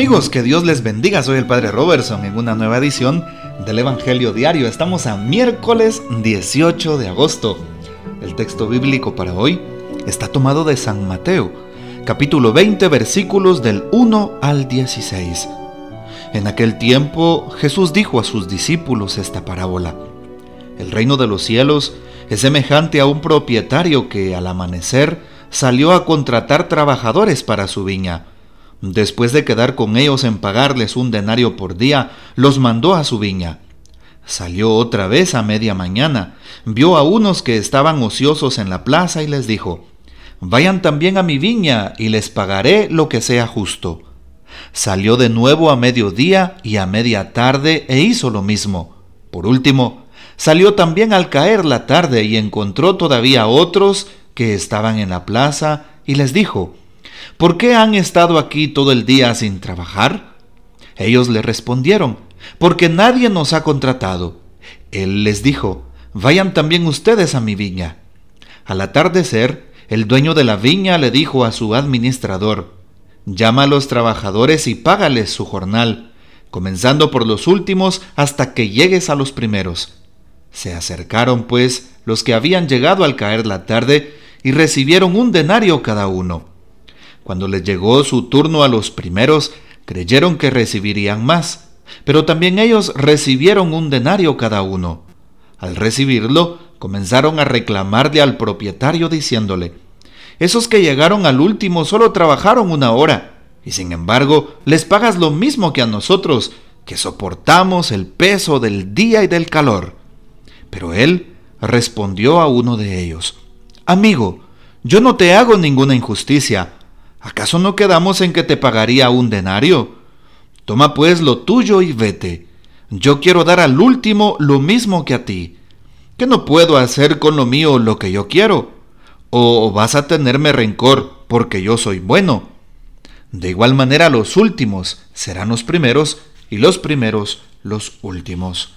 amigos, que Dios les bendiga. Soy el Padre Robertson en una nueva edición del Evangelio Diario. Estamos a miércoles 18 de agosto. El texto bíblico para hoy está tomado de San Mateo, capítulo 20, versículos del 1 al 16. En aquel tiempo Jesús dijo a sus discípulos esta parábola. El reino de los cielos es semejante a un propietario que al amanecer salió a contratar trabajadores para su viña Después de quedar con ellos en pagarles un denario por día, los mandó a su viña. Salió otra vez a media mañana, vio a unos que estaban ociosos en la plaza y les dijo, Vayan también a mi viña y les pagaré lo que sea justo. Salió de nuevo a mediodía y a media tarde e hizo lo mismo. Por último, salió también al caer la tarde y encontró todavía otros que estaban en la plaza y les dijo, ¿Por qué han estado aquí todo el día sin trabajar? Ellos le respondieron, porque nadie nos ha contratado. Él les dijo, vayan también ustedes a mi viña. Al atardecer, el dueño de la viña le dijo a su administrador, llama a los trabajadores y págales su jornal, comenzando por los últimos hasta que llegues a los primeros. Se acercaron, pues, los que habían llegado al caer la tarde y recibieron un denario cada uno. Cuando les llegó su turno a los primeros, creyeron que recibirían más, pero también ellos recibieron un denario cada uno. Al recibirlo, comenzaron a reclamarle al propietario diciéndole, Esos que llegaron al último solo trabajaron una hora, y sin embargo les pagas lo mismo que a nosotros, que soportamos el peso del día y del calor. Pero él respondió a uno de ellos, Amigo, yo no te hago ninguna injusticia, ¿Acaso no quedamos en que te pagaría un denario? Toma pues lo tuyo y vete. Yo quiero dar al último lo mismo que a ti. ¿Qué no puedo hacer con lo mío lo que yo quiero? ¿O vas a tenerme rencor porque yo soy bueno? De igual manera los últimos serán los primeros y los primeros los últimos.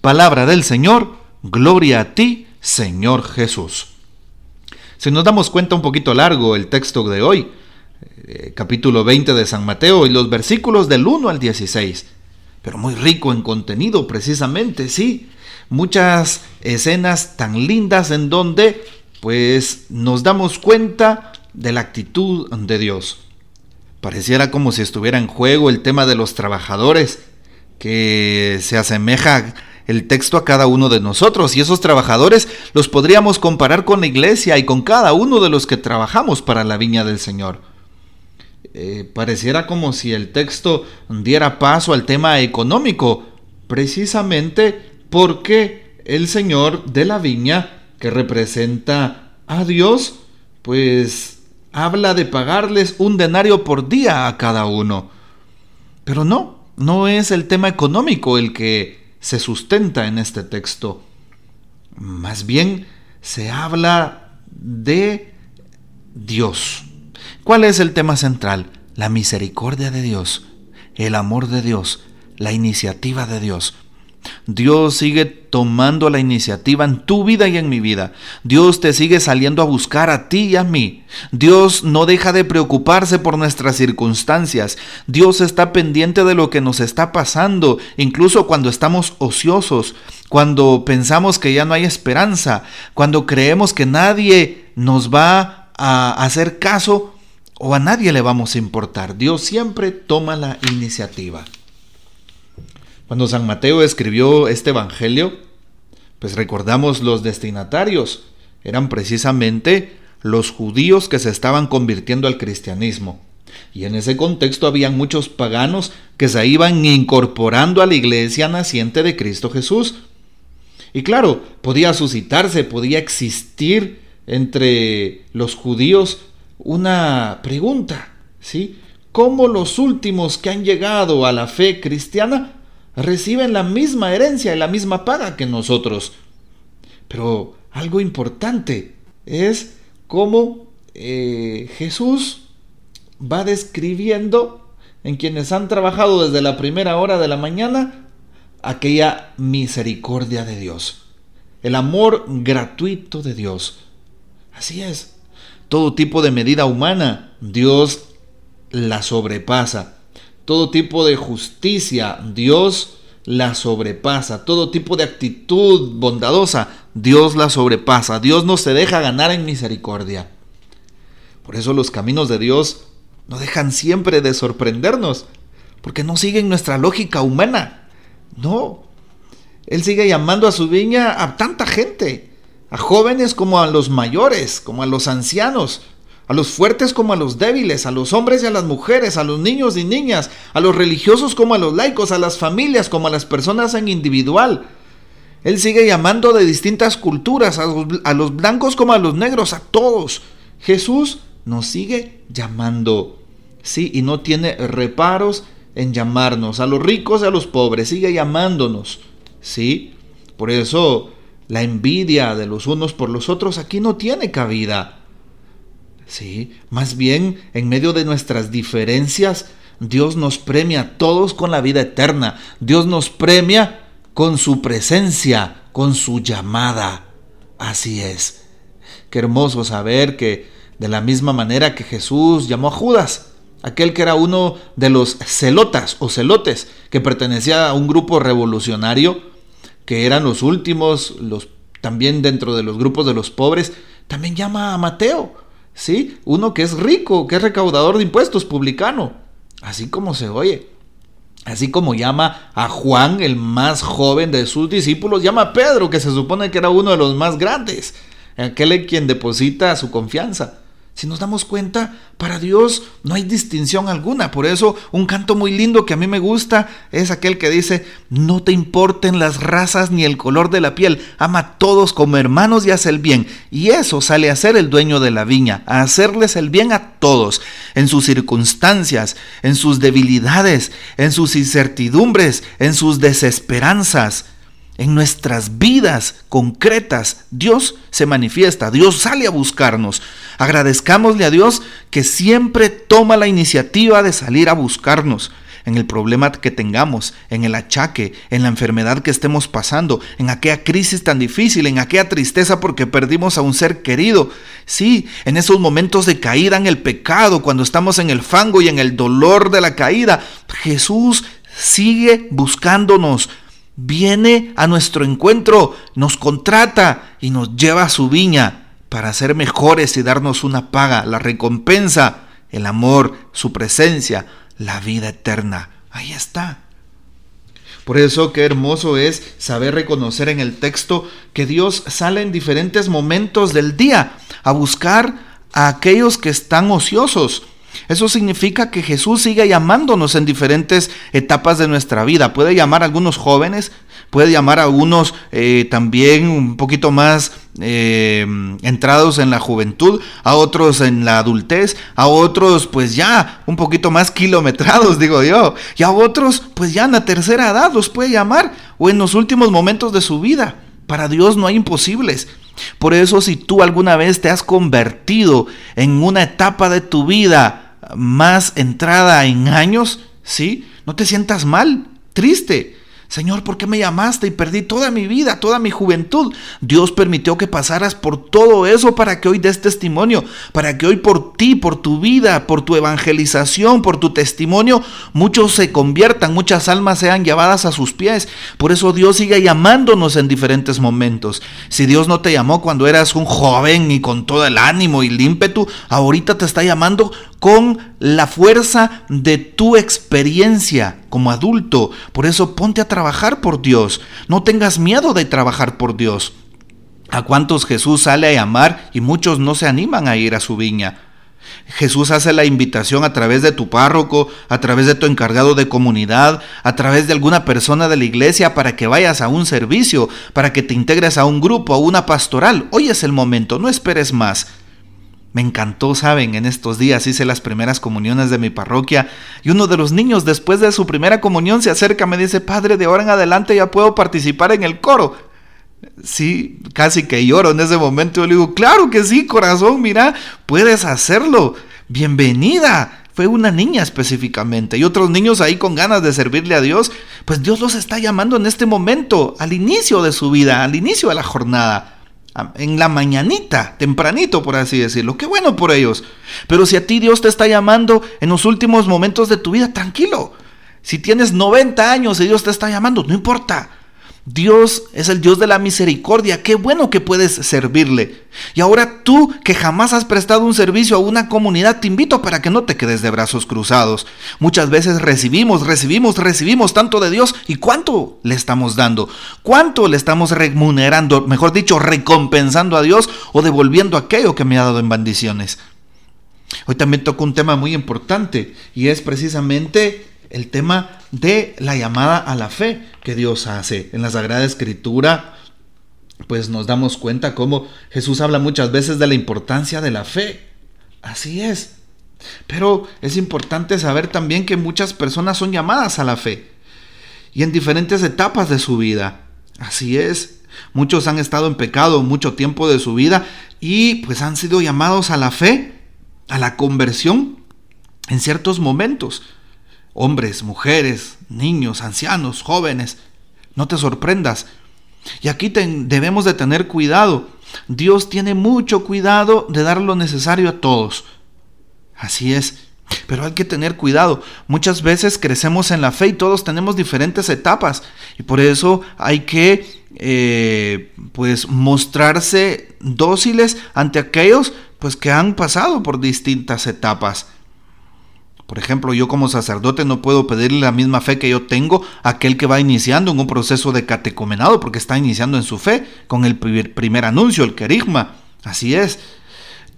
Palabra del Señor, gloria a ti, Señor Jesús. Si nos damos cuenta un poquito largo el texto de hoy, eh, capítulo 20 de San Mateo y los versículos del 1 al 16, pero muy rico en contenido precisamente, sí, muchas escenas tan lindas en donde pues nos damos cuenta de la actitud de Dios. Pareciera como si estuviera en juego el tema de los trabajadores, que se asemeja el texto a cada uno de nosotros y esos trabajadores los podríamos comparar con la iglesia y con cada uno de los que trabajamos para la viña del Señor. Eh, pareciera como si el texto diera paso al tema económico, precisamente porque el Señor de la viña, que representa a Dios, pues habla de pagarles un denario por día a cada uno. Pero no, no es el tema económico el que se sustenta en este texto. Más bien se habla de Dios. ¿Cuál es el tema central? La misericordia de Dios, el amor de Dios, la iniciativa de Dios. Dios sigue tomando la iniciativa en tu vida y en mi vida. Dios te sigue saliendo a buscar a ti y a mí. Dios no deja de preocuparse por nuestras circunstancias. Dios está pendiente de lo que nos está pasando, incluso cuando estamos ociosos, cuando pensamos que ya no hay esperanza, cuando creemos que nadie nos va a hacer caso o a nadie le vamos a importar. Dios siempre toma la iniciativa. Cuando San Mateo escribió este Evangelio, pues recordamos los destinatarios. Eran precisamente los judíos que se estaban convirtiendo al cristianismo. Y en ese contexto habían muchos paganos que se iban incorporando a la iglesia naciente de Cristo Jesús. Y claro, podía suscitarse, podía existir entre los judíos una pregunta, ¿sí? ¿Cómo los últimos que han llegado a la fe cristiana reciben la misma herencia y la misma paga que nosotros. Pero algo importante es cómo eh, Jesús va describiendo en quienes han trabajado desde la primera hora de la mañana aquella misericordia de Dios, el amor gratuito de Dios. Así es, todo tipo de medida humana Dios la sobrepasa todo tipo de justicia, Dios la sobrepasa. Todo tipo de actitud bondadosa, Dios la sobrepasa. Dios no se deja ganar en misericordia. Por eso los caminos de Dios no dejan siempre de sorprendernos, porque no siguen nuestra lógica humana. No. Él sigue llamando a su viña a tanta gente, a jóvenes como a los mayores, como a los ancianos, a los fuertes como a los débiles, a los hombres y a las mujeres, a los niños y niñas, a los religiosos como a los laicos, a las familias como a las personas en individual. Él sigue llamando de distintas culturas, a los, blancos como a los negros, a todos. Jesús nos sigue llamando, sí, y no tiene reparos en llamarnos, a los ricos y a los pobres, sigue llamándonos, sí. Por eso la envidia de los unos por los otros aquí no tiene cabida. Sí, más bien en medio de nuestras diferencias, Dios nos premia a todos con la vida eterna. Dios nos premia con su presencia, con su llamada. Así es. Qué hermoso saber que de la misma manera que Jesús llamó a Judas, aquel que era uno de los celotas o celotes, que pertenecía a un grupo revolucionario, que eran los últimos, los también dentro de los grupos de los pobres, también llama a Mateo ¿sí? Uno que es rico, que es recaudador de impuestos, publicano, así como se oye. Así como llama a Juan, el más joven de sus discípulos, llama a Pedro, que se supone que era uno de los más grandes, aquel en quien deposita su confianza. Si nos damos cuenta, para Dios no hay distinción alguna. Por eso un canto muy lindo que a mí me gusta es aquel que dice, no te importen las razas ni el color de la piel, ama a todos como hermanos y haz el bien. Y eso sale a ser el dueño de la viña, a hacerles el bien a todos, en sus circunstancias, en sus debilidades, en sus incertidumbres, en sus desesperanzas en nuestras vidas concretas, Dios se manifiesta, Dios sale a buscarnos. Agradezcámosle a Dios que siempre toma la iniciativa de salir a buscarnos en el problema que tengamos, en el achaque, en la enfermedad que estemos pasando, en aquella crisis tan difícil, en aquella tristeza porque perdimos a un ser querido. Sí, en esos momentos de caída en el pecado, cuando estamos en el fango y en el dolor de la caída, Jesús sigue buscándonos viene a nuestro encuentro, nos contrata y nos lleva a su viña para ser mejores y darnos una paga, la recompensa, el amor, su presencia, la vida eterna. Ahí está. Por eso qué hermoso es saber reconocer en el texto que Dios sale en diferentes momentos del día a buscar a aquellos que están ociosos, eso significa que Jesús sigue llamándonos en diferentes etapas de nuestra vida. Puede llamar a algunos jóvenes, puede llamar a algunos eh, también un poquito más eh, entrados en la juventud, a otros en la adultez, a otros pues ya un poquito más kilometrados, digo yo, y a otros pues ya en la tercera edad los puede llamar o en los últimos momentos de su vida. Para Dios no hay imposibles. Por eso si tú alguna vez te has convertido en una etapa de tu vida más entrada en años, ¿sí? No te sientas mal, triste. Señor, ¿por qué me llamaste y perdí toda mi vida, toda mi juventud? Dios permitió que pasaras por todo eso para que hoy des testimonio, para que hoy por ti, por tu vida, por tu evangelización, por tu testimonio, muchos se conviertan, muchas almas sean llevadas a sus pies. Por eso Dios sigue llamándonos en diferentes momentos. Si Dios no te llamó cuando eras un joven y con todo el ánimo y el ímpetu, ahorita te está llamando con la fuerza de tu experiencia como adulto. Por eso ponte a trabajar por Dios. No tengas miedo de trabajar por Dios. ¿A cuántos Jesús sale a llamar y muchos no se animan a ir a su viña? Jesús hace la invitación a través de tu párroco, a través de tu encargado de comunidad, a través de alguna persona de la iglesia para que vayas a un servicio, para que te integres a un grupo, a una pastoral. Hoy es el momento, no esperes más. Me encantó, saben, en estos días hice las primeras comuniones de mi parroquia y uno de los niños después de su primera comunión se acerca y me dice, Padre, de ahora en adelante ya puedo participar en el coro. Sí, casi que lloro en ese momento. Yo le digo, claro que sí, corazón, mira, puedes hacerlo. Bienvenida. Fue una niña específicamente y otros niños ahí con ganas de servirle a Dios. Pues Dios los está llamando en este momento, al inicio de su vida, al inicio de la jornada en la mañanita, tempranito por así decirlo. Qué bueno por ellos. Pero si a ti Dios te está llamando en los últimos momentos de tu vida, tranquilo. Si tienes 90 años y Dios te está llamando, no importa. Dios es el Dios de la misericordia. Qué bueno que puedes servirle. Y ahora tú que jamás has prestado un servicio a una comunidad, te invito para que no te quedes de brazos cruzados. Muchas veces recibimos, recibimos, recibimos tanto de Dios. ¿Y cuánto le estamos dando? ¿Cuánto le estamos remunerando? Mejor dicho, recompensando a Dios o devolviendo aquello que me ha dado en bendiciones. Hoy también toco un tema muy importante y es precisamente el tema de la llamada a la fe que Dios hace. En la Sagrada Escritura, pues nos damos cuenta cómo Jesús habla muchas veces de la importancia de la fe. Así es. Pero es importante saber también que muchas personas son llamadas a la fe y en diferentes etapas de su vida. Así es. Muchos han estado en pecado mucho tiempo de su vida y pues han sido llamados a la fe, a la conversión en ciertos momentos hombres, mujeres, niños, ancianos, jóvenes. No te sorprendas. Y aquí debemos de tener cuidado. Dios tiene mucho cuidado de dar lo necesario a todos. Así es. Pero hay que tener cuidado. Muchas veces crecemos en la fe y todos tenemos diferentes etapas. Y por eso hay que eh, pues mostrarse dóciles ante aquellos pues que han pasado por distintas etapas. Por ejemplo, yo como sacerdote no puedo pedirle la misma fe que yo tengo a aquel que va iniciando en un proceso de catecomenado, porque está iniciando en su fe con el primer, anuncio, el querigma. Así es.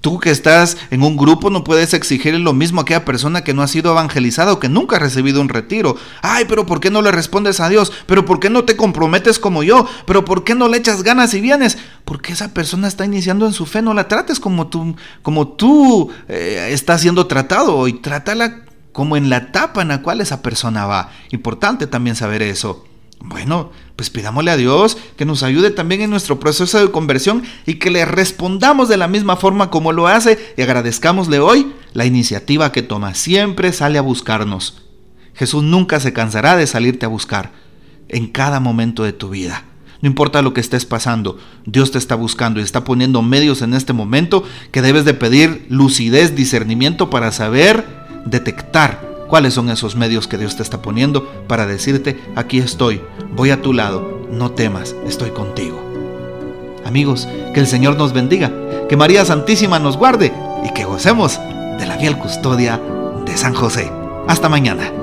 Tú que estás en un grupo no puedes exigir lo mismo a aquella persona que no ha sido evangelizada o que nunca ha recibido un retiro. Ay, pero ¿por qué no le respondes a Dios? ¿Pero por qué no te comprometes como yo? ¿Pero por qué no le echas ganas y vienes? Porque esa persona está iniciando en su fe, no la trates como tú, como tú eh, estás siendo tratado y trátala como en la etapa en la cual esa persona va. Importante también saber eso. Bueno, pues pidámosle a Dios que nos ayude también en nuestro proceso de conversión y que le respondamos de la misma forma como lo hace y agradezcámosle hoy la iniciativa que toma. Siempre sale a buscarnos. Jesús nunca se cansará de salirte a buscar en cada momento de tu vida. No importa lo que estés pasando, Dios te está buscando y está poniendo medios en este momento que debes de pedir lucidez, discernimiento para saber detectar cuáles son esos medios que Dios te está poniendo para decirte, aquí estoy, voy a tu lado, no temas, estoy contigo. Amigos, que el Señor nos bendiga, que María Santísima nos guarde y que gocemos de la fiel custodia de San José. Hasta mañana.